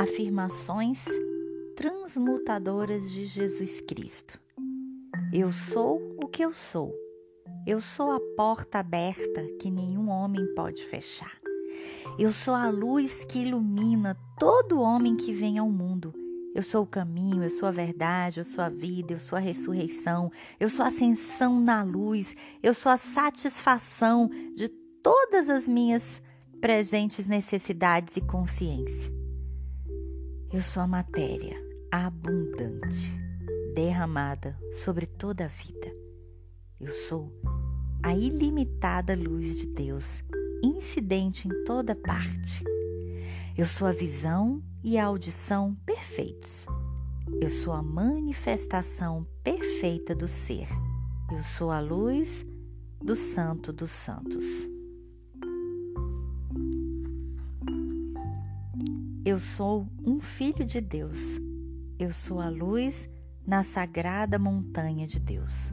afirmações transmutadoras de Jesus Cristo. Eu sou o que eu sou. Eu sou a porta aberta que nenhum homem pode fechar. Eu sou a luz que ilumina todo homem que vem ao mundo. Eu sou o caminho, eu sou a verdade, eu sou a vida, eu sou a ressurreição, eu sou a ascensão na luz, eu sou a satisfação de todas as minhas presentes necessidades e consciência. Eu sou a matéria abundante, derramada sobre toda a vida. Eu sou a ilimitada luz de Deus, incidente em toda parte. Eu sou a visão e a audição perfeitos. Eu sou a manifestação perfeita do ser. Eu sou a luz do Santo dos Santos. Eu sou um filho de Deus. Eu sou a luz na sagrada montanha de Deus.